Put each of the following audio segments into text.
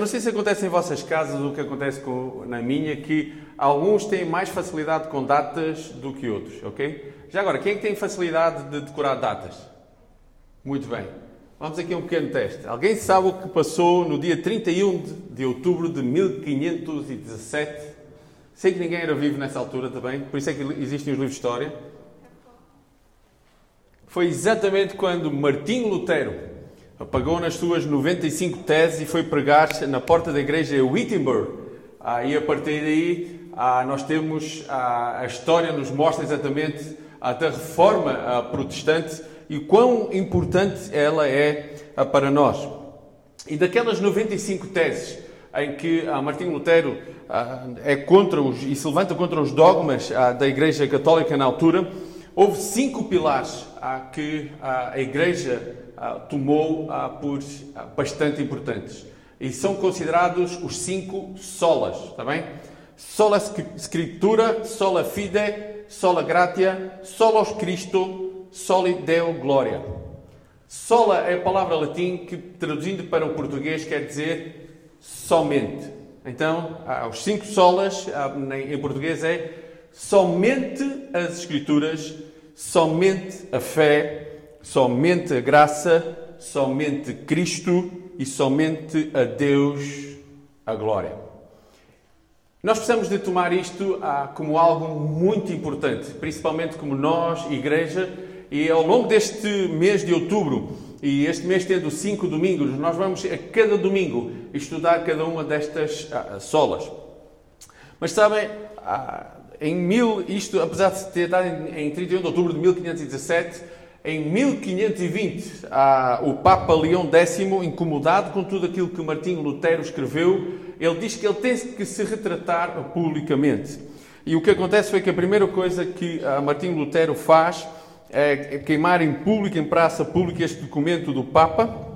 Eu não sei se acontece em vossas casas o que acontece com, na minha, que alguns têm mais facilidade com datas do que outros, ok? Já agora, quem é que tem facilidade de decorar datas? Muito bem. Vamos aqui a um pequeno teste. Alguém sabe o que passou no dia 31 de, de outubro de 1517? Sei que ninguém era vivo nessa altura também, por isso é que existem os livros de história. Foi exatamente quando Martinho Lutero apagou nas suas 95 teses e foi pregar na porta da igreja Wittenberg. Ah, e a partir daí ah, nós temos ah, a história nos mostra exatamente a da reforma ah, protestante e quão importante ela é ah, para nós. E daquelas 95 teses em que ah, Martinho Lutero é contra os, e se levanta contra os dogmas da Igreja Católica na altura, houve cinco pilares que a Igreja tomou ah, por ah, bastante importantes. E são considerados os cinco solas, está bem? Sola Scriptura, sola fide, sola gratia, solos Christo, soli Deo gloria. Sola é a palavra latim que, traduzindo para o português, quer dizer somente. Então, os cinco solas, em português, é somente as Escrituras, somente a fé, somente a graça, somente Cristo e somente a Deus a glória. Nós precisamos de tomar isto ah, como algo muito importante, principalmente como nós, igreja, e ao longo deste mês de outubro, e este mês tendo cinco domingos, nós vamos a cada domingo estudar cada uma destas ah, solas. Mas sabem, ah, em mil, isto apesar de ter dado em, em 31 de outubro de 1517, em 1520, o Papa Leão X, incomodado com tudo aquilo que Martinho Lutero escreveu, ele diz que ele tem que se retratar publicamente. E o que acontece foi que a primeira coisa que Martinho Lutero faz é queimar em público, em praça pública, este documento do Papa.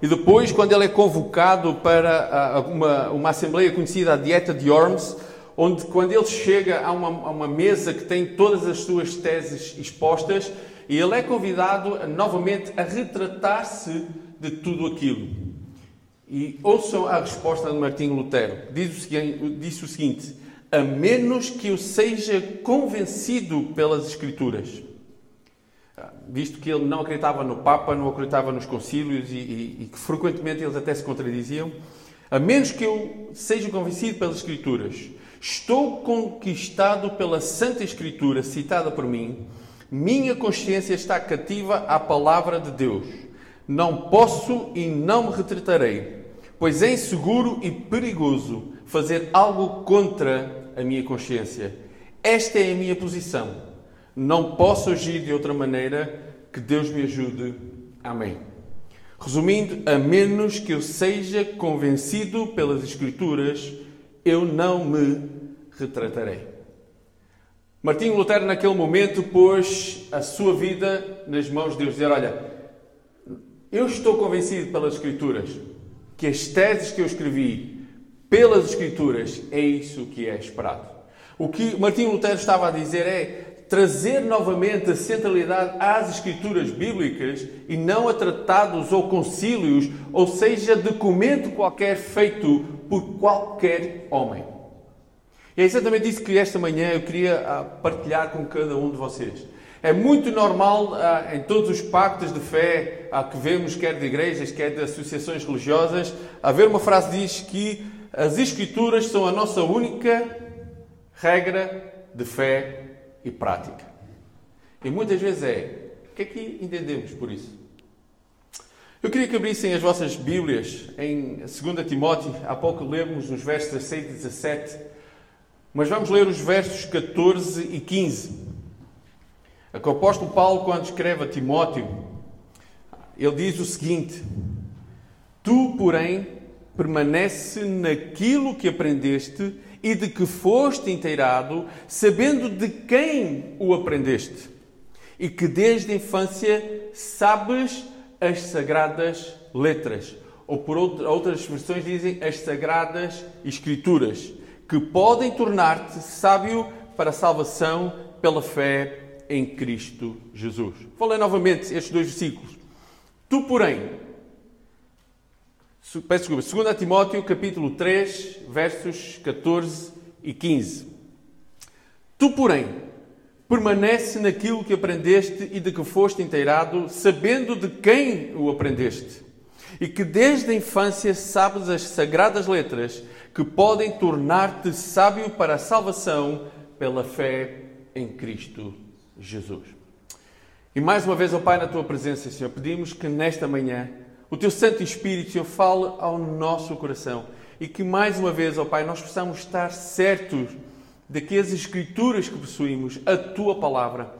E depois, quando ele é convocado para uma, uma assembleia conhecida, a Dieta de Worms, onde quando ele chega a uma, a uma mesa que tem todas as suas teses expostas, e ele é convidado novamente a retratar-se de tudo aquilo. E ouçam a resposta de Martinho Lutero. Diz o seguinte, o seguinte: a menos que eu seja convencido pelas Escrituras. Ah, visto que ele não acreditava no Papa, não acreditava nos concílios e, e, e que frequentemente eles até se contradiziam, a menos que eu seja convencido pelas Escrituras, estou conquistado pela Santa Escritura citada por mim minha consciência está cativa à palavra de Deus. Não posso e não me retratarei, pois é inseguro e perigoso fazer algo contra a minha consciência. Esta é a minha posição. Não posso agir de outra maneira. Que Deus me ajude. Amém. Resumindo, a menos que eu seja convencido pelas Escrituras, eu não me retratarei. Martinho Lutero, naquele momento, pôs a sua vida nas mãos de Deus. Dizer: Olha, eu estou convencido pelas Escrituras que as teses que eu escrevi pelas Escrituras é isso que é esperado. O que Martinho Lutero estava a dizer é trazer novamente a centralidade às Escrituras bíblicas e não a tratados ou concílios, ou seja, documento qualquer feito por qualquer homem. E é exatamente isso que esta manhã eu queria ah, partilhar com cada um de vocês. É muito normal ah, em todos os pactos de fé ah, que vemos, quer de igrejas, quer de associações religiosas, haver uma frase que diz que as Escrituras são a nossa única regra de fé e prática. E muitas vezes é. O que é que entendemos por isso? Eu queria que abrissem as vossas Bíblias em 2 Timóteo. Há pouco lemos nos versos 16 e 17 mas vamos ler os versos 14 e 15. É o apóstolo Paulo, quando escreve a Timóteo, ele diz o seguinte: Tu, porém, permanece naquilo que aprendeste e de que foste inteirado, sabendo de quem o aprendeste, e que desde a infância sabes as sagradas letras, ou por outras versões dizem as sagradas escrituras que podem tornar-te sábio para a salvação pela fé em Cristo Jesus. Ler novamente estes dois versículos. Tu, porém, Peço desculpa, 2 Timóteo, capítulo 3, versos 14 e 15. Tu, porém, permanece naquilo que aprendeste e de que foste inteirado, sabendo de quem o aprendeste, e que desde a infância sabes as sagradas letras que podem tornar-te sábio para a salvação pela fé em Cristo Jesus. E mais uma vez, ó Pai, na tua presença, Senhor, pedimos que nesta manhã o teu Santo Espírito, Senhor, fale ao nosso coração e que mais uma vez, ó Pai, nós possamos estar certos de que as Escrituras que possuímos, a tua palavra,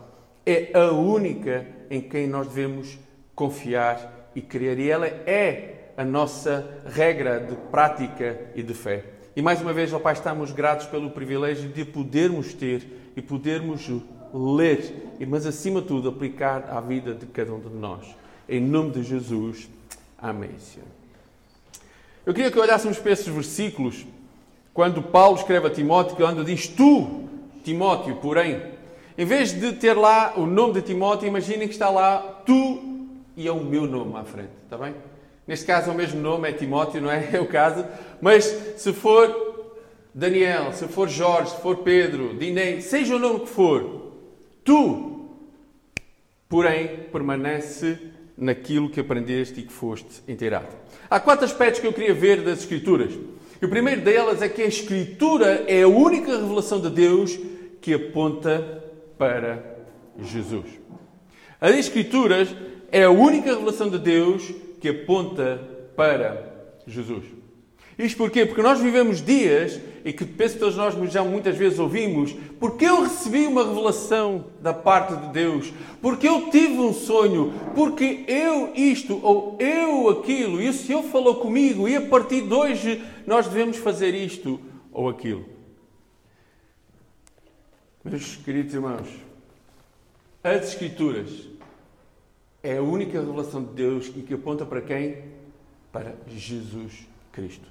é a única em quem nós devemos confiar e crer. E ela é a nossa regra de prática e de fé. E mais uma vez, ó Pai, estamos gratos pelo privilégio de podermos ter e podermos ler, mas acima de tudo aplicar à vida de cada um de nós. Em nome de Jesus. Amém, Senhor. Eu queria que olhássemos para esses versículos quando Paulo escreve a Timóteo, quando diz tu, Timóteo, porém, em vez de ter lá o nome de Timóteo, imaginem que está lá tu e é o meu nome à frente, está bem? Neste caso é o mesmo nome, é Timóteo, não é? É o caso. Mas se for Daniel, se for Jorge, se for Pedro, Dinei, seja o nome que for, tu, porém, permanece naquilo que aprendeste e que foste inteirado. Há quatro aspectos que eu queria ver das Escrituras. E o primeiro delas é que a Escritura é a única revelação de Deus que aponta para Jesus. As Escrituras é a única revelação de Deus que aponta para Jesus. Isto porquê? Porque nós vivemos dias e que penso que todos nós já muitas vezes ouvimos, porque eu recebi uma revelação da parte de Deus, porque eu tive um sonho, porque eu isto ou eu aquilo, e o Senhor falou comigo, e a partir de hoje nós devemos fazer isto ou aquilo. Meus queridos irmãos, as Escrituras é a única revelação de Deus e que aponta para quem? Para Jesus Cristo.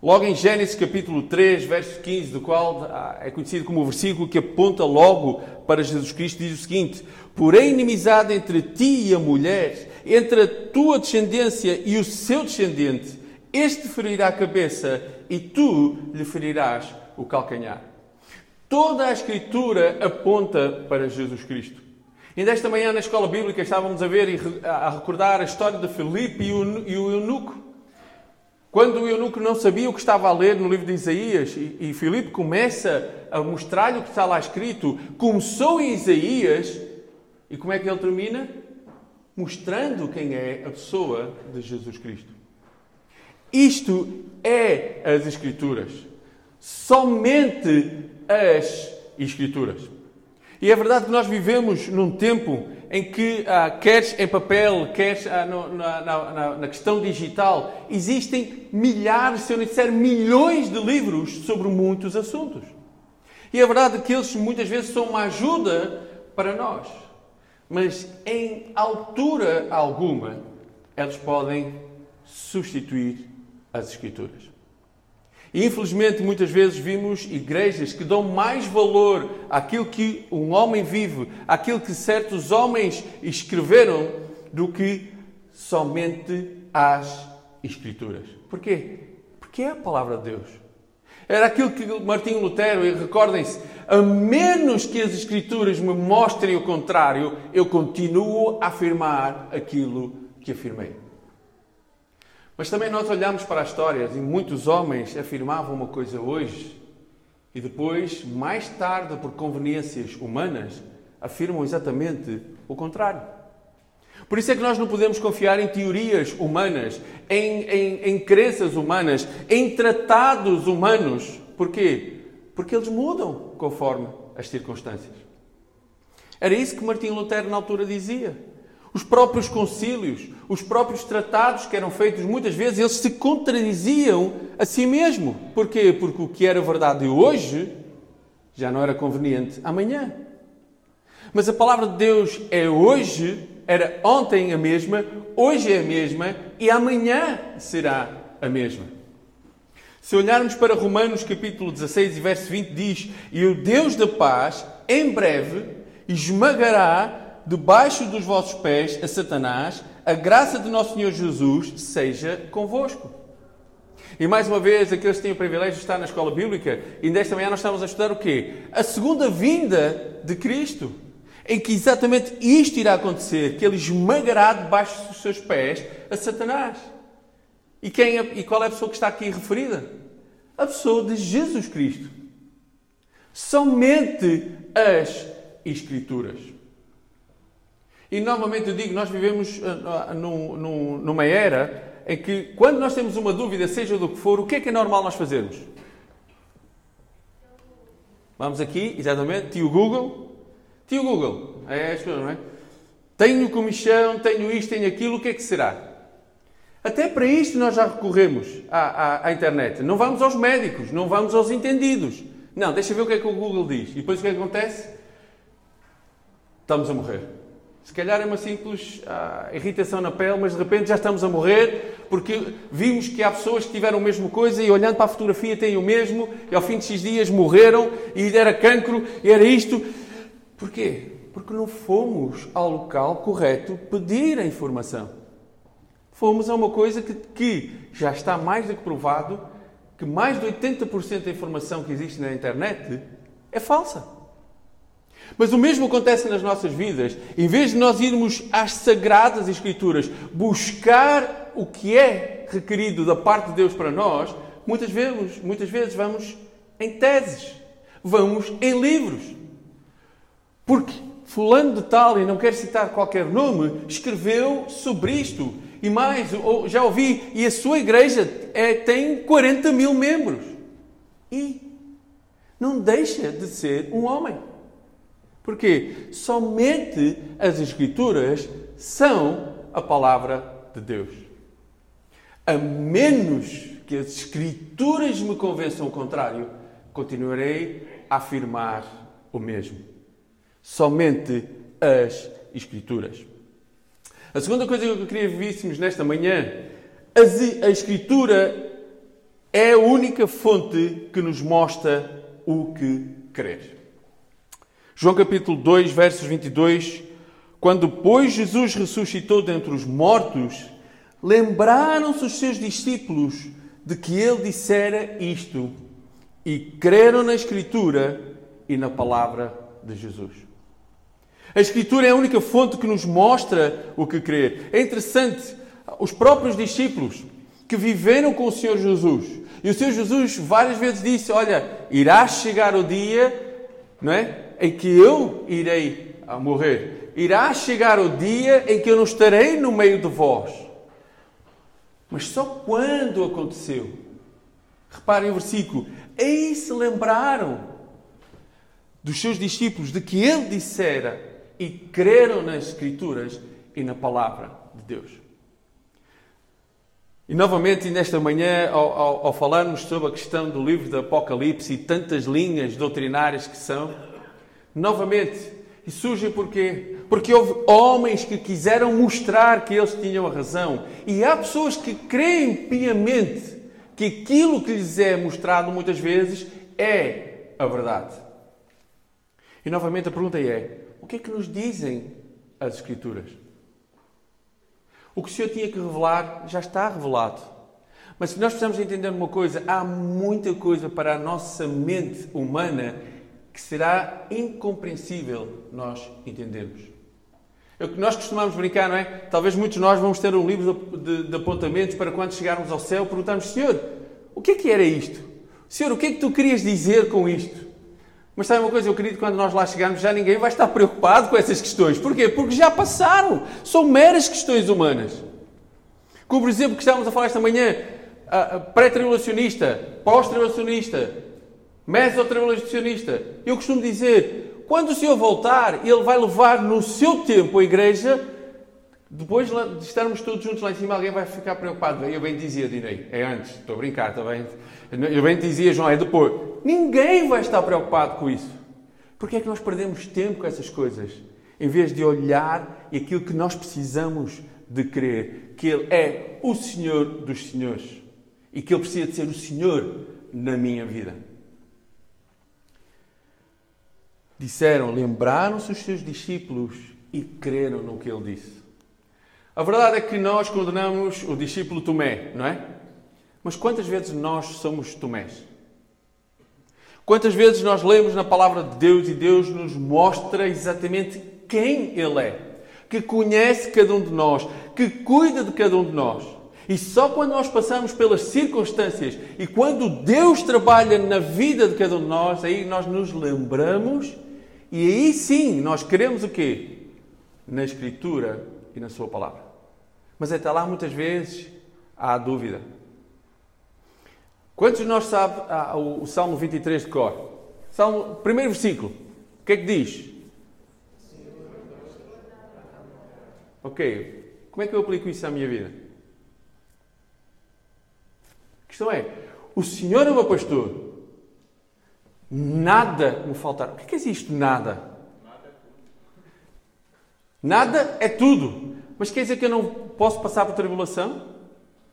Logo em Gênesis capítulo 3, verso 15, do qual ah, é conhecido como o versículo que aponta logo para Jesus Cristo, diz o seguinte: Porém, inimizade entre ti e a mulher, entre a tua descendência e o seu descendente, este ferirá a cabeça e tu lhe ferirás o calcanhar. Toda a Escritura aponta para Jesus Cristo. Ainda esta manhã na escola bíblica estávamos a ver e a recordar a história de Filipe e o eunuco. Quando o eunuco não sabia o que estava a ler no livro de Isaías, e, e Filipe começa a mostrar-lhe o que está lá escrito, começou em Isaías, e como é que ele termina? Mostrando quem é a pessoa de Jesus Cristo. Isto é as Escrituras. Somente as Escrituras. E é verdade que nós vivemos num tempo em que, ah, queres em papel, queres ah, no, na, na, na, questão digital, existem milhares, se eu não disser milhões de livros sobre muitos assuntos. E é verdade que eles muitas vezes são uma ajuda para nós, mas em altura alguma, eles podem substituir as Escrituras. Infelizmente muitas vezes vimos igrejas que dão mais valor àquilo que um homem vive, àquilo que certos homens escreveram, do que somente às Escrituras. Porquê? Porque é a palavra de Deus. Era aquilo que Martinho Lutero, e recordem-se, a menos que as Escrituras me mostrem o contrário, eu continuo a afirmar aquilo que afirmei. Mas também nós olhamos para as histórias e muitos homens afirmavam uma coisa hoje e depois, mais tarde, por conveniências humanas, afirmam exatamente o contrário. Por isso é que nós não podemos confiar em teorias humanas, em, em, em crenças humanas, em tratados humanos. Porquê? Porque eles mudam conforme as circunstâncias. Era isso que Martim Lutero na altura dizia. Os próprios concílios, os próprios tratados que eram feitos, muitas vezes eles se contradiziam a si mesmo. Porquê? Porque o que era verdade hoje já não era conveniente amanhã. Mas a palavra de Deus é hoje, era ontem a mesma, hoje é a mesma e amanhã será a mesma. Se olharmos para Romanos capítulo 16 e verso 20 diz: "E o Deus da paz em breve esmagará debaixo dos vossos pés a Satanás, a graça de nosso Senhor Jesus seja convosco. E mais uma vez, aqueles que têm o privilégio de estar na escola bíblica, e desta manhã nós estamos a estudar o quê? A segunda vinda de Cristo. Em que exatamente isto irá acontecer, que ele esmagará debaixo dos seus pés a Satanás. E, quem é, e qual é a pessoa que está aqui referida? A pessoa de Jesus Cristo. Somente as Escrituras. E novamente eu digo, nós vivemos uh, num, numa era em que, quando nós temos uma dúvida, seja do que for, o que é que é normal nós fazermos? Vamos aqui, exatamente, tio Google. Tio Google, é as coisas, não é? Tenho comichão, tenho isto, tenho aquilo, o que é que será? Até para isto nós já recorremos à, à, à, internet. Não vamos aos médicos, não vamos aos entendidos. Não, deixa ver o que é que o Google diz. E depois o que, é que acontece? Estamos a morrer. Se calhar é uma simples ah, irritação na pele, mas de repente já estamos a morrer porque vimos que há pessoas que tiveram a mesma coisa e olhando para a fotografia têm o mesmo e ao fim de dias morreram e era cancro e era isto. Porquê? Porque não fomos ao local correto pedir a informação. Fomos a uma coisa que, que já está mais do que provado que mais de 80% da informação que existe na internet é falsa. Mas o mesmo acontece nas nossas vidas. Em vez de nós irmos às sagradas Escrituras buscar o que é requerido da parte de Deus para nós, muitas vezes, muitas vezes vamos em teses, vamos em livros. Porque fulano de tal, e não quero citar qualquer nome, escreveu sobre isto. E mais, já ouvi, e a sua igreja é, tem 40 mil membros. E não deixa de ser um homem. Porque somente as Escrituras são a palavra de Deus. A menos que as Escrituras me convençam o contrário, continuarei a afirmar o mesmo. Somente as Escrituras. A segunda coisa que eu queria que víssemos nesta manhã, a Escritura é a única fonte que nos mostra o que crer. João capítulo 2, versos 22, quando pois Jesus ressuscitou dentre os mortos, lembraram-se os seus discípulos de que ele dissera isto e creram na Escritura e na palavra de Jesus. A Escritura é a única fonte que nos mostra o que crer. É interessante, os próprios discípulos que viveram com o Senhor Jesus, e o Senhor Jesus várias vezes disse: Olha, irá chegar o dia, não é? Em que eu irei morrer. Irá chegar o dia em que eu não estarei no meio de vós. Mas só quando aconteceu? Reparem o versículo. Aí se lembraram dos seus discípulos de que ele dissera e creram nas Escrituras e na palavra de Deus. E novamente, nesta manhã, ao, ao, ao falarmos sobre a questão do livro do Apocalipse e tantas linhas doutrinárias que são, novamente. E surge porquê? Porque houve homens que quiseram mostrar que eles tinham a razão. E há pessoas que creem piamente que aquilo que lhes é mostrado muitas vezes é a verdade. E novamente a pergunta é: o que é que nos dizem as Escrituras? O que o Senhor tinha que revelar já está revelado. Mas se nós precisamos entender uma coisa, há muita coisa para a nossa mente humana que será incompreensível nós entendermos. É o que nós costumamos brincar, não é? Talvez muitos de nós vamos ter um livro de, de, apontamentos para quando chegarmos ao céu perguntarmos, Senhor, o que é que era isto? Senhor, o que é que tu querias dizer com isto? Mas sabe uma coisa, eu acredito que quando nós lá chegarmos já ninguém vai estar preocupado com essas questões. Porquê? Porque já passaram. São meras questões humanas. Como, por exemplo, que estávamos a falar esta manhã, pré-tribulacionista, pós-tribulacionista, mesotribulacionista. Eu costumo dizer, quando o Senhor voltar, Ele vai levar no seu tempo a igreja, depois de estarmos todos juntos lá em cima, alguém vai ficar preocupado. Eu bem dizia, direi, é antes, estou a brincar, está bem? Eu bem dizia, João, é depois. Ninguém vai estar preocupado com isso. Porque é que nós perdemos tempo com essas coisas? Em vez de olhar e aquilo que nós precisamos de crer, que Ele é o Senhor dos Senhores e que Ele precisa de ser o Senhor na minha vida. Disseram, lembraram-se os seus discípulos e creram no que ele disse. A verdade é que nós condenamos o discípulo Tomé, não é? Mas quantas vezes nós somos Tomés? Quantas vezes nós lemos na palavra de Deus e Deus nos mostra exatamente quem Ele é, que conhece cada um de nós, que cuida de cada um de nós. E só quando nós passamos pelas circunstâncias e quando Deus trabalha na vida de cada um de nós, aí nós nos lembramos e aí sim nós queremos o quê? Na Escritura e na Sua palavra. Mas até lá muitas vezes há dúvida. Quantos de nós sabem ah, o, Salmo 23 de cor? Salmo, primeiro versículo. O que é que diz? Ok. Como é que eu aplico isso à minha vida? A questão é: o Senhor é o meu pastor. Nada me faltará. O que é, que é isto? Nada. Nada é tudo. Mas quer dizer que eu não posso passar por tribulação?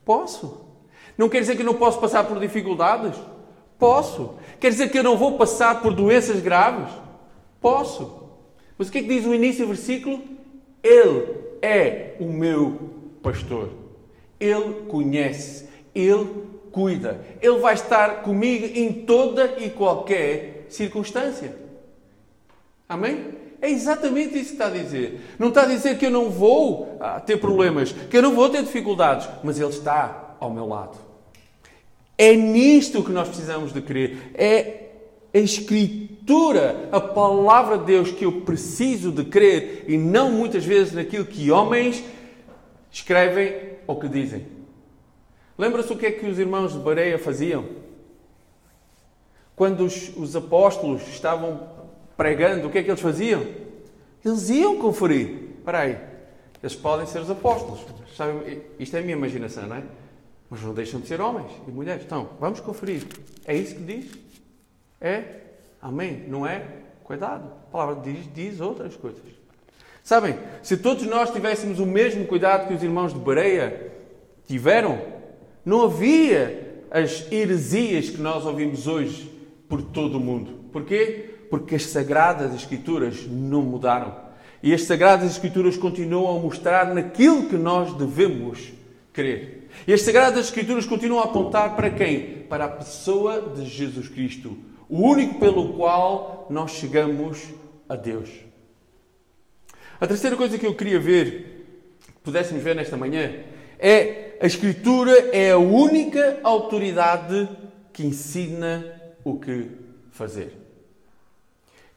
Posso. Não quer dizer que eu não posso passar por dificuldades? Posso. Quer dizer que eu não vou passar por doenças graves? Posso. Mas o que é que diz o início do versículo? Ele é o meu pastor. Ele conhece, ele cuida. Ele vai estar comigo em toda e qualquer circunstância. Amém? É exatamente isso que está a dizer. Não está a dizer que eu não vou ah, ter problemas, que eu não vou ter dificuldades, mas Ele está ao meu lado. É nisto que nós precisamos de crer. É a Escritura, a palavra de Deus que eu preciso de crer e não muitas vezes naquilo que homens escrevem ou que dizem. Lembra-se o que é que os irmãos de Bareia faziam? Quando os, os apóstolos estavam pregando, o que é que eles faziam? Eles iam conferir. Espera aí, eles podem ser os apóstolos. Sabe, isto é a minha imaginação, não é? Mas não deixam de ser homens e mulheres. Então, vamos conferir. É isso que diz? É? Amém? Não é? Cuidado. A palavra diz, diz outras coisas. Sabem, se todos nós tivéssemos o mesmo cuidado que os irmãos de Bereia tiveram, não havia as heresias que nós ouvimos hoje por todo o mundo. Porquê? Porque as Sagradas Escrituras não mudaram. E as Sagradas Escrituras continuam a mostrar naquilo que nós devemos crer. E as Sagradas Escrituras continuam a apontar para quem? Para a pessoa de Jesus Cristo, o único pelo qual nós chegamos a Deus. A terceira coisa que eu queria ver, que pudéssemos ver nesta manhã, é a Escritura é a única autoridade que ensina o que fazer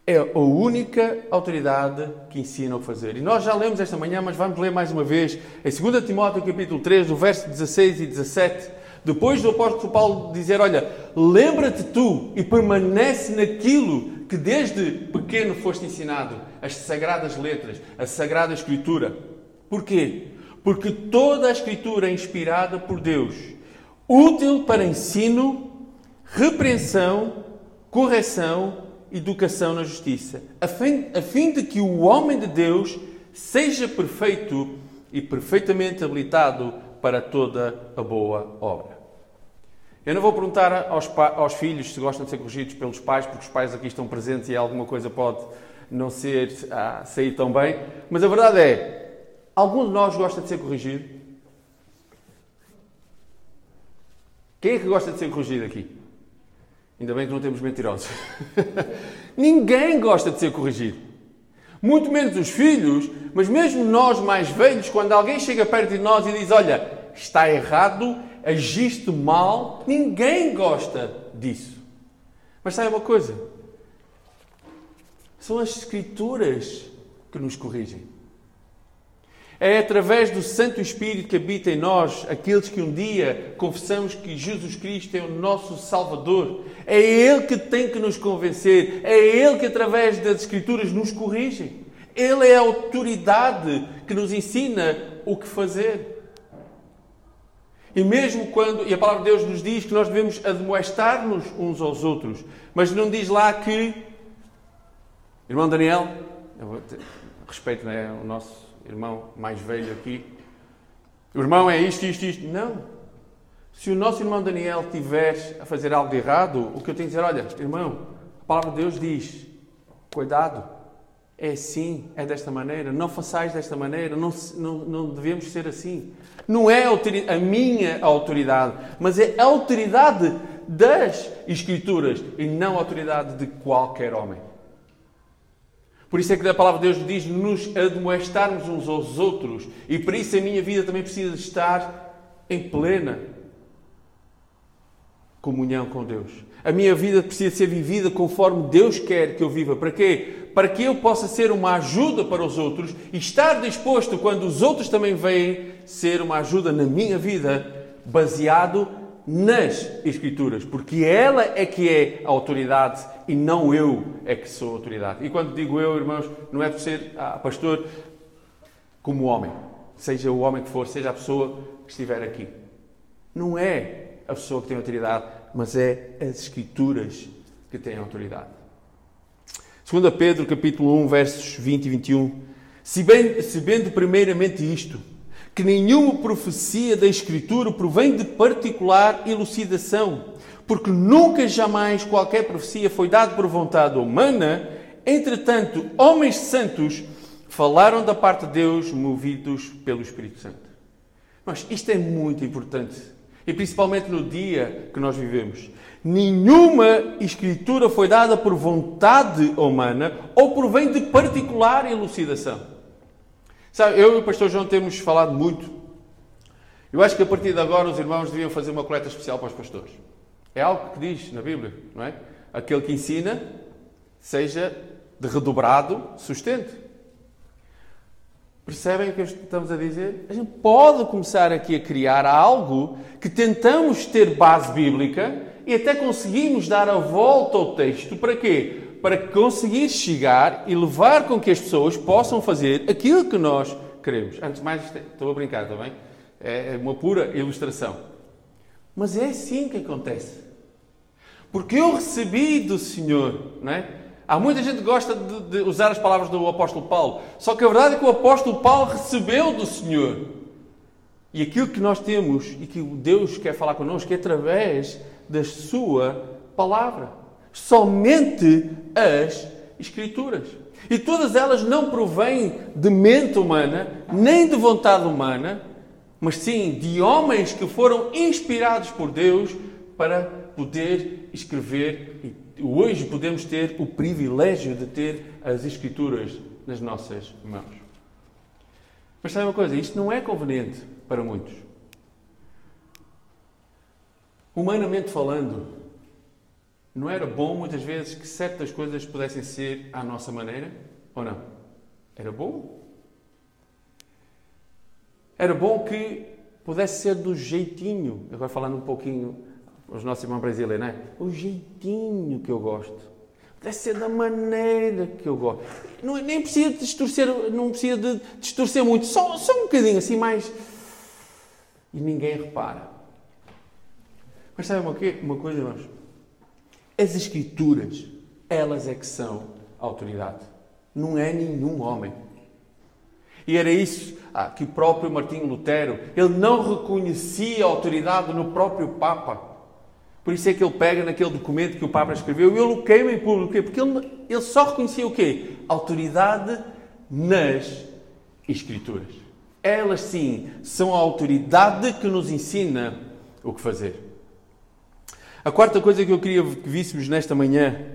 é a única autoridade que ensina o fazer. E nós já lemos esta manhã, mas vamos ler mais uma vez em 2 Timóteo capítulo 3, do verso 16 e 17, depois do apóstolo Paulo dizer, olha, lembra-te tu e permanece naquilo que desde pequeno foste ensinado, as sagradas letras, a sagrada escritura. Porquê? Porque toda a escritura é inspirada por Deus, útil para ensino, repreensão, correção educação na justiça, a fim, a fim de que o homem de Deus seja perfeito e perfeitamente habilitado para toda a boa obra. Eu não vou perguntar aos, aos, filhos se gostam de ser corrigidos pelos pais, porque os pais aqui estão presentes e alguma coisa pode não ser, ah, sair tão bem, mas a verdade é, algum de nós gosta de ser corrigido? Quem é que gosta de ser corrigido aqui? Ainda bem que não temos mentirosos. Ninguém gosta de ser corrigido. Muito menos os filhos, mas mesmo nós mais velhos, quando alguém chega perto de nós e diz: Olha, está errado, agiste mal, ninguém gosta disso. Mas sabe uma coisa? São as Escrituras que nos corrigem. É através do Santo Espírito que habita em nós, aqueles que um dia confessamos que Jesus Cristo é o nosso Salvador. É Ele que tem que nos convencer. É Ele que, através das Escrituras, nos corrige. Ele é a autoridade que nos ensina o que fazer. E mesmo quando, e a palavra de Deus nos diz que nós devemos admoestar-nos uns aos outros, mas não diz lá que, irmão Daniel, respeito né, o nosso irmão mais velho aqui. O irmão é isto, isto, isto. Não. Se o nosso irmão Daniel tiver a fazer algo errado, o que eu tenho que dizer, olha, irmão, a palavra de Deus diz, cuidado, é assim, é desta maneira, não façais desta maneira, não, não, não devemos ser assim. Não é a minha autoridade, mas é a autoridade das Escrituras e não a autoridade de qualquer homem. Por isso é que a palavra de Deus diz nos admoestarmos uns aos outros. E por isso a minha vida também precisa estar em plena comunhão com Deus. A minha vida precisa ser vivida conforme Deus quer que eu viva. Para quê? Para que eu possa ser uma ajuda para os outros e estar disposto, quando os outros também vêm, ser uma ajuda na minha vida, baseado nas Escrituras, porque ela é que é a autoridade e não eu é que sou autoridade. E quando digo eu, irmãos, não é por ser ah, pastor como homem, seja o homem que for, seja a pessoa que estiver aqui. Não é a pessoa que tem autoridade, mas é as Escrituras que têm autoridade. 2 Pedro, capítulo 1, versos 20 e 21. Se bem, se vendo primeiramente isto, que nenhuma profecia da Escritura provém de particular elucidação, porque nunca jamais qualquer profecia foi dada por vontade humana, entretanto, homens santos falaram da parte de Deus, movidos pelo Espírito Santo. Mas isto é muito importante, e principalmente no dia que nós vivemos. Nenhuma escritura foi dada por vontade humana ou provém de particular elucidação. Sabe, eu e o pastor João temos falado muito. Eu acho que a partir de agora os irmãos deviam fazer uma coleta especial para os pastores. É algo que diz na Bíblia, não é? Aquele que ensina seja de redobrado sustento. Percebem o que estamos a dizer? A gente pode começar aqui a criar algo que tentamos ter base bíblica e até conseguimos dar a volta ao texto. Para quê? para conseguir chegar e levar com que as pessoas possam fazer aquilo que nós queremos. Antes de mais, é, estou a brincar, está bem? É, é uma pura ilustração. Mas é assim que acontece. Porque eu recebi do Senhor, não é? Há muita gente que gosta de, de, usar as palavras do apóstolo Paulo. Só que a verdade é que o apóstolo Paulo recebeu do Senhor. E aquilo que nós temos e que Deus quer falar connosco é através da sua palavra somente as Escrituras. E todas elas não provêm de mente humana, nem de vontade humana, mas sim de homens que foram inspirados por Deus para poder escrever. E hoje podemos ter o privilégio de ter as Escrituras nas nossas mãos. Mas sabe uma coisa? Isto não é conveniente para muitos. Humanamente falando, não era bom muitas vezes que certas coisas pudessem ser à nossa maneira? Ou não? Era bom? Era bom que pudesse ser do jeitinho, agora falando um pouquinho os nossos irmãos brasileiros, não é? O jeitinho que eu gosto. Pudesse ser da maneira que eu gosto. Não, nem precisa distorcer, não precisa de distorcer muito, só, só um bocadinho assim mais. E ninguém repara. Mas sabe uma, uma coisa, irmãos? As Escrituras, elas é que são autoridade. Não é nenhum homem. E era isso ah, que o próprio Martinho Lutero, ele não reconhecia a autoridade no próprio Papa. Por isso é que ele pega naquele documento que o Papa escreveu e ele o queima em público. Porque ele, ele só reconhecia o quê? Autoridade nas Escrituras. Elas sim são a autoridade que nos ensina o que fazer. A quarta coisa que eu queria que víssemos nesta manhã,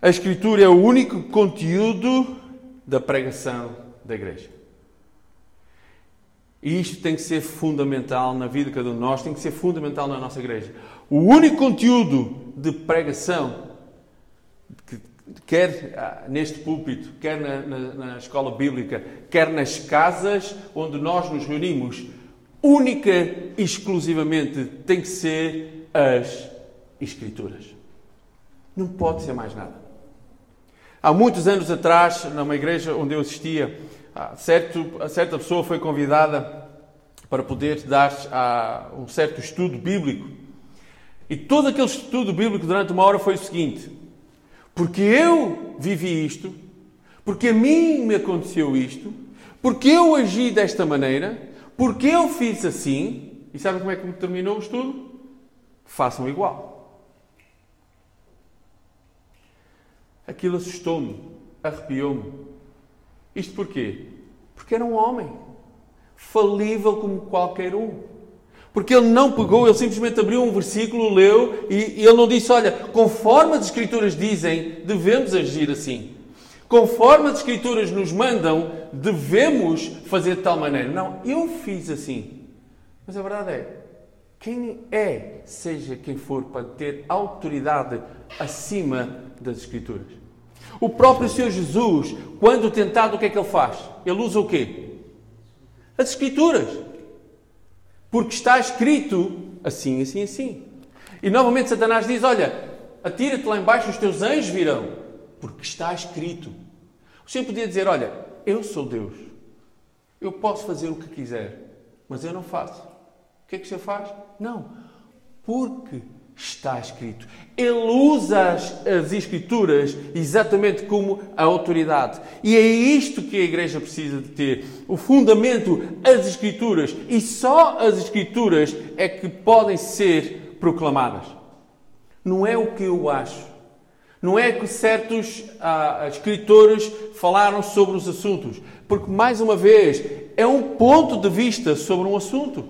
a Escritura é o único conteúdo da pregação da igreja. E isto tem que ser fundamental na vida de cada um de nós, tem que ser fundamental na nossa igreja. O único conteúdo de pregação, que, quer ah, neste púlpito, quer na, na, na escola bíblica, quer nas casas onde nós nos reunimos, única e exclusivamente tem que ser as Escrituras. Não pode ser mais nada. Há muitos anos atrás, numa igreja onde eu assistia, certo, certa pessoa foi convidada para poder dar um certo estudo bíblico. E todo aquele estudo bíblico durante uma hora foi o seguinte: porque eu vivi isto, porque a mim me aconteceu isto, porque eu agi desta maneira, porque eu fiz assim. E sabe como é que terminou o estudo? façam igual. Aquilo assustou-me. arrepiou-me. Isto porquê? Porque era um homem, falível como qualquer um. Porque ele não pegou, ele simplesmente abriu um versículo, leu e, e ele não disse: Olha, conforme as Escrituras dizem, devemos agir assim. Conforme as Escrituras nos mandam, devemos fazer de tal maneira. Não, eu fiz assim. Mas a verdade é: quem é, seja quem for, para ter autoridade acima das Escrituras? O próprio Senhor Jesus, quando tentado, o que é que ele faz? Ele usa o quê? As Escrituras. Porque está escrito assim, assim, assim. E novamente Satanás diz: Olha, atira-te lá embaixo, os teus anjos virão. Porque está escrito. O Senhor podia dizer: Olha, eu sou Deus. Eu posso fazer o que quiser, mas eu não faço. O que é que o Senhor faz? Não. Porque está escrito. Ele usa as, as, Escrituras exatamente como a autoridade. E é isto que a Igreja precisa de ter. O fundamento, as Escrituras. E só as Escrituras é que podem ser proclamadas. Não é o que eu acho. Não é que certos ah, escritores falaram sobre os assuntos. Porque, mais uma vez, é um ponto de vista sobre um assunto.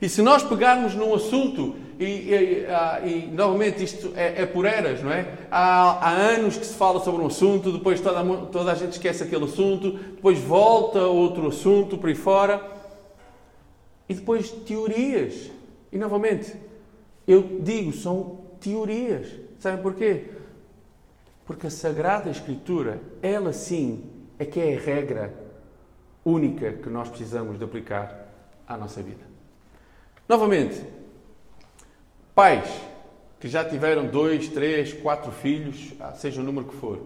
E se nós pegarmos num assunto e, e, ah, e, novamente isto é, é, por eras, não é? Há, há, anos que se fala sobre um assunto, depois toda, toda a gente esquece aquele assunto, depois volta outro assunto por aí fora, e depois teorias. E novamente, eu digo, são teorias. Sabem porquê? Porque a Sagrada Escritura, ela sim, é que é a regra única que nós precisamos de aplicar à nossa vida. Novamente, Pais que já tiveram dois, três, quatro filhos, ah, seja o número que for,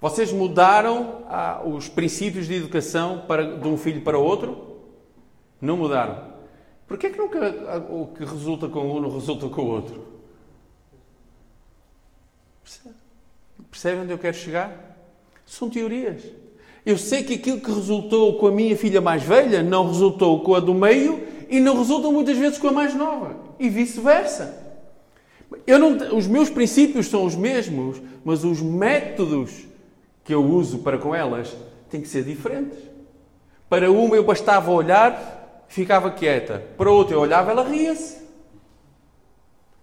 vocês mudaram ah, os princípios de educação para, de um filho para outro? Não mudaram. Por que é que nunca ah, o que resulta com um não resulta com o outro? Percebem onde eu quero chegar? São teorias. Eu sei que aquilo que resultou com a minha filha mais velha não resultou com a do meio e não resulta muitas vezes com a mais nova e vice-versa. os meus princípios são os mesmos, mas os métodos que eu uso para com elas têm que ser diferentes. Para uma eu bastava olhar, ficava quieta. Para outra eu olhava, ela ria-se.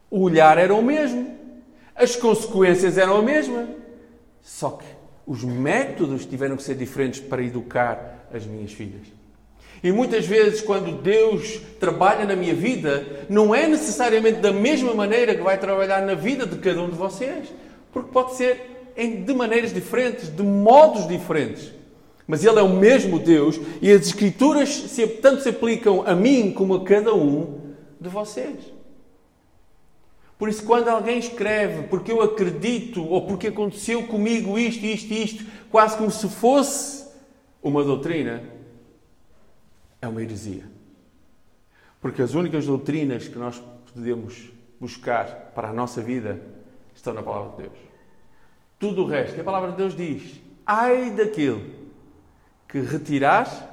O olhar era o mesmo. As consequências eram a mesma. Só que os métodos tiveram que ser diferentes para educar as minhas filhas. E muitas vezes, quando Deus trabalha na minha vida, não é necessariamente da mesma maneira que vai trabalhar na vida de cada um de vocês. Porque pode ser de maneiras diferentes, de modos diferentes. Mas Ele é o mesmo Deus e as Escrituras tanto se aplicam a mim como a cada um de vocês. Por isso, quando alguém escreve porque eu acredito ou porque aconteceu comigo isto, isto, isto, quase como se fosse uma doutrina, é uma heresia. Porque as únicas doutrinas que nós podemos buscar para a nossa vida estão na palavra de Deus. Tudo o resto, a palavra de Deus diz: ai daquele que retirar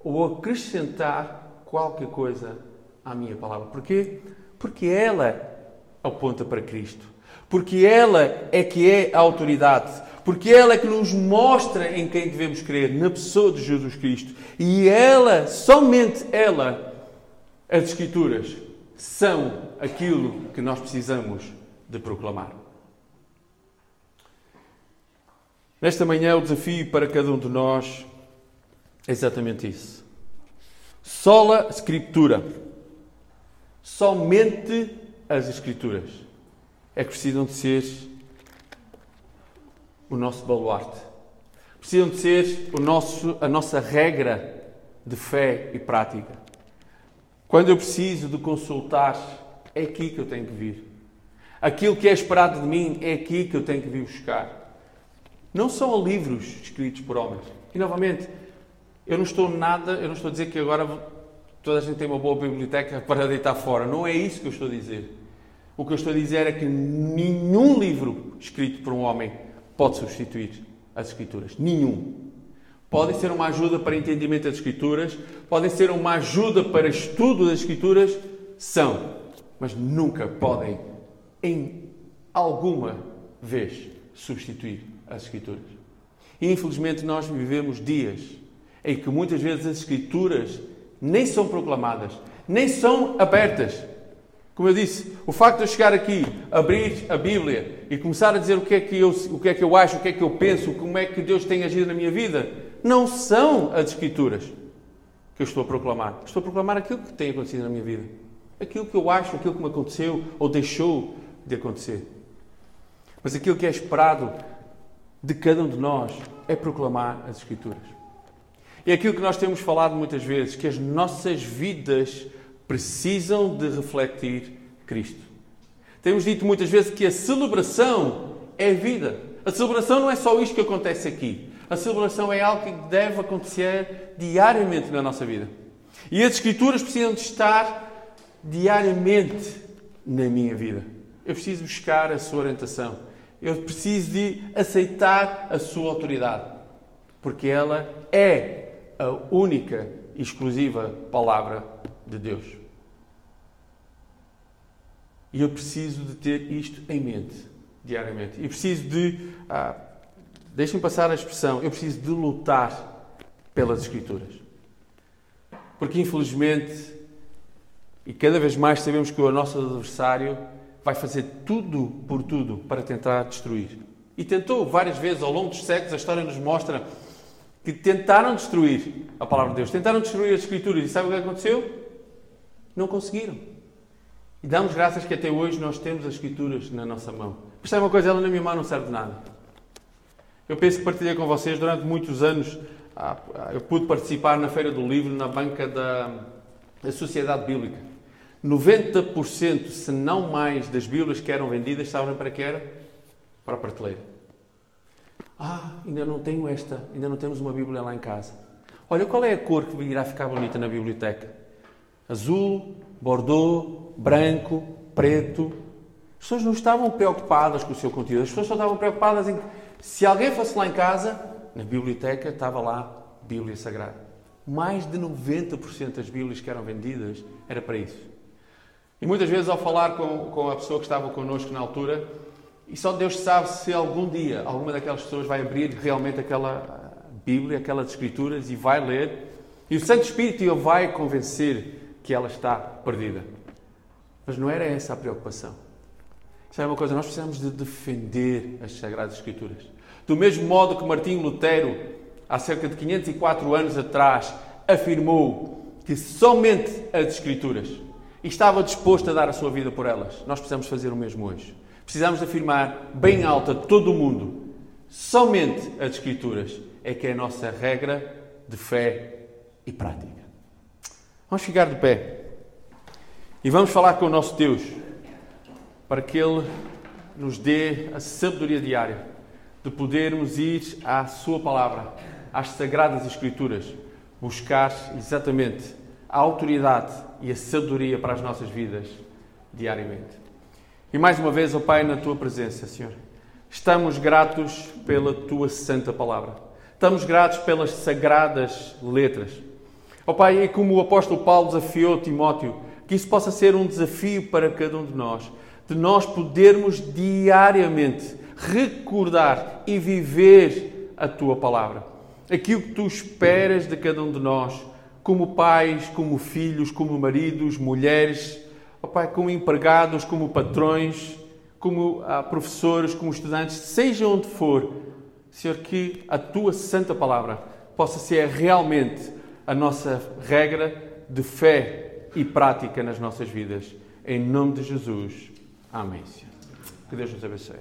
ou acrescentar qualquer coisa à minha palavra. Porquê? Porque ela aponta para Cristo. Porque ela é que é a autoridade porque ela é que nos mostra em quem devemos crer, na pessoa de Jesus Cristo. E ela, somente ela, as Escrituras, são aquilo que nós precisamos de proclamar. Nesta manhã, o desafio para cada um de nós é exatamente isso. Sola Escritura. Somente as Escrituras é que precisam de ser o nosso baluarte. Precisam de ser o nosso, a nossa regra de fé e prática. Quando eu preciso de consultar, é aqui que eu tenho que vir. Aquilo que é esperado de mim é aqui que eu tenho que vir buscar. Não são livros escritos por homens. E novamente, eu não estou nada, eu não estou a dizer que agora toda a gente tem uma boa biblioteca para deitar fora. Não é isso que eu estou a dizer. O que eu estou a dizer é que nenhum livro escrito por um homem pode substituir as Escrituras. Nenhum. Podem ser uma ajuda para entendimento das Escrituras, podem ser uma ajuda para estudo das Escrituras, são, mas nunca podem, em alguma vez, substituir as Escrituras. E infelizmente nós vivemos dias em que muitas vezes as Escrituras nem são proclamadas, nem são abertas. Como eu disse, o facto de eu chegar aqui, abrir a Bíblia e começar a dizer o que é que eu, o que é que eu acho, o que é que eu penso, como é que Deus tem agido na minha vida, não são as Escrituras que eu estou a proclamar. Estou a proclamar aquilo que tem acontecido na minha vida. Aquilo que eu acho, aquilo que me aconteceu ou deixou de acontecer. Mas aquilo que é esperado de cada um de nós é proclamar as Escrituras. É aquilo que nós temos falado muitas vezes, que as nossas vidas precisam de refletir Cristo. Temos dito muitas vezes que a celebração é vida. A celebração não é só isto que acontece aqui. A celebração é algo que deve acontecer diariamente na nossa vida. E as Escrituras precisam de estar diariamente na minha vida. Eu preciso buscar a sua orientação. Eu preciso de aceitar a sua autoridade. Porque ela é a única e exclusiva palavra de Deus. E eu preciso de ter isto em mente diariamente. E preciso de, ah, deixem passar a expressão, eu preciso de lutar pelas Escrituras. Porque infelizmente, e cada vez mais sabemos que o nosso adversário vai fazer tudo por tudo para tentar destruir. E tentou várias vezes ao longo dos séculos, a história nos mostra que tentaram destruir a palavra de Deus, tentaram destruir as Escrituras. E sabe o que aconteceu? Não conseguiram. E damos graças que até hoje nós temos as Escrituras na nossa mão. Percebe uma coisa, ela na minha mão não serve de nada. Eu penso que partilhei com vocês durante muitos anos. Ah, eu pude participar na Feira do Livro, na banca da, da Sociedade Bíblica. 90%, se não mais, das Bíblias que eram vendidas, sabem para que era? Para a prateleira. Ah, ainda não tenho esta, ainda não temos uma Bíblia lá em casa. Olha, qual é a cor que irá ficar bonita na biblioteca? Azul, bordeaux, branco, preto. As pessoas não estavam preocupadas com o seu conteúdo, as pessoas só estavam preocupadas em se alguém fosse lá em casa, na biblioteca estava lá Bíblia Sagrada. Mais de 90% das Bíblias que eram vendidas era para isso. E muitas vezes, ao falar com, com a pessoa que estava connosco na altura, e só Deus sabe se algum dia alguma daquelas pessoas vai abrir realmente aquela Bíblia, aquelas Escrituras e vai ler, e o Santo Espírito vai convencer que ela está perdida. Mas não era essa a preocupação. Sabe uma coisa? Nós precisamos de defender as Sagradas Escrituras. Do mesmo modo que Martinho Lutero, há cerca de 504 anos atrás, afirmou que somente as Escrituras e estava disposto a dar a sua vida por elas, nós precisamos fazer o mesmo hoje. Precisamos afirmar bem alta todo o mundo, somente as Escrituras é que é a nossa regra de fé e prática. Vamos ficar de pé e vamos falar com o nosso Deus para que Ele nos dê a sabedoria diária de podermos ir à Sua palavra, às Sagradas Escrituras, buscar exatamente a autoridade e a sabedoria para as nossas vidas diariamente. E mais uma vez, ó Pai, na Tua presença, Senhor, estamos gratos pela Tua santa palavra. Estamos gratos pelas sagradas letras Oh, Pai, é como o apóstolo Paulo desafiou Timóteo, que isso possa ser um desafio para cada um de nós, de nós podermos diariamente recordar e viver a tua palavra. Aquilo que tu esperas de cada um de nós, como pais, como filhos, como maridos, mulheres, oh, Pai, como empregados, como patrões, como ah, professores, como estudantes, seja onde for, Senhor, que a tua santa palavra possa ser realmente a nossa regra de fé e prática nas nossas vidas. Em nome de Jesus. Amém. Que Deus nos abençoe.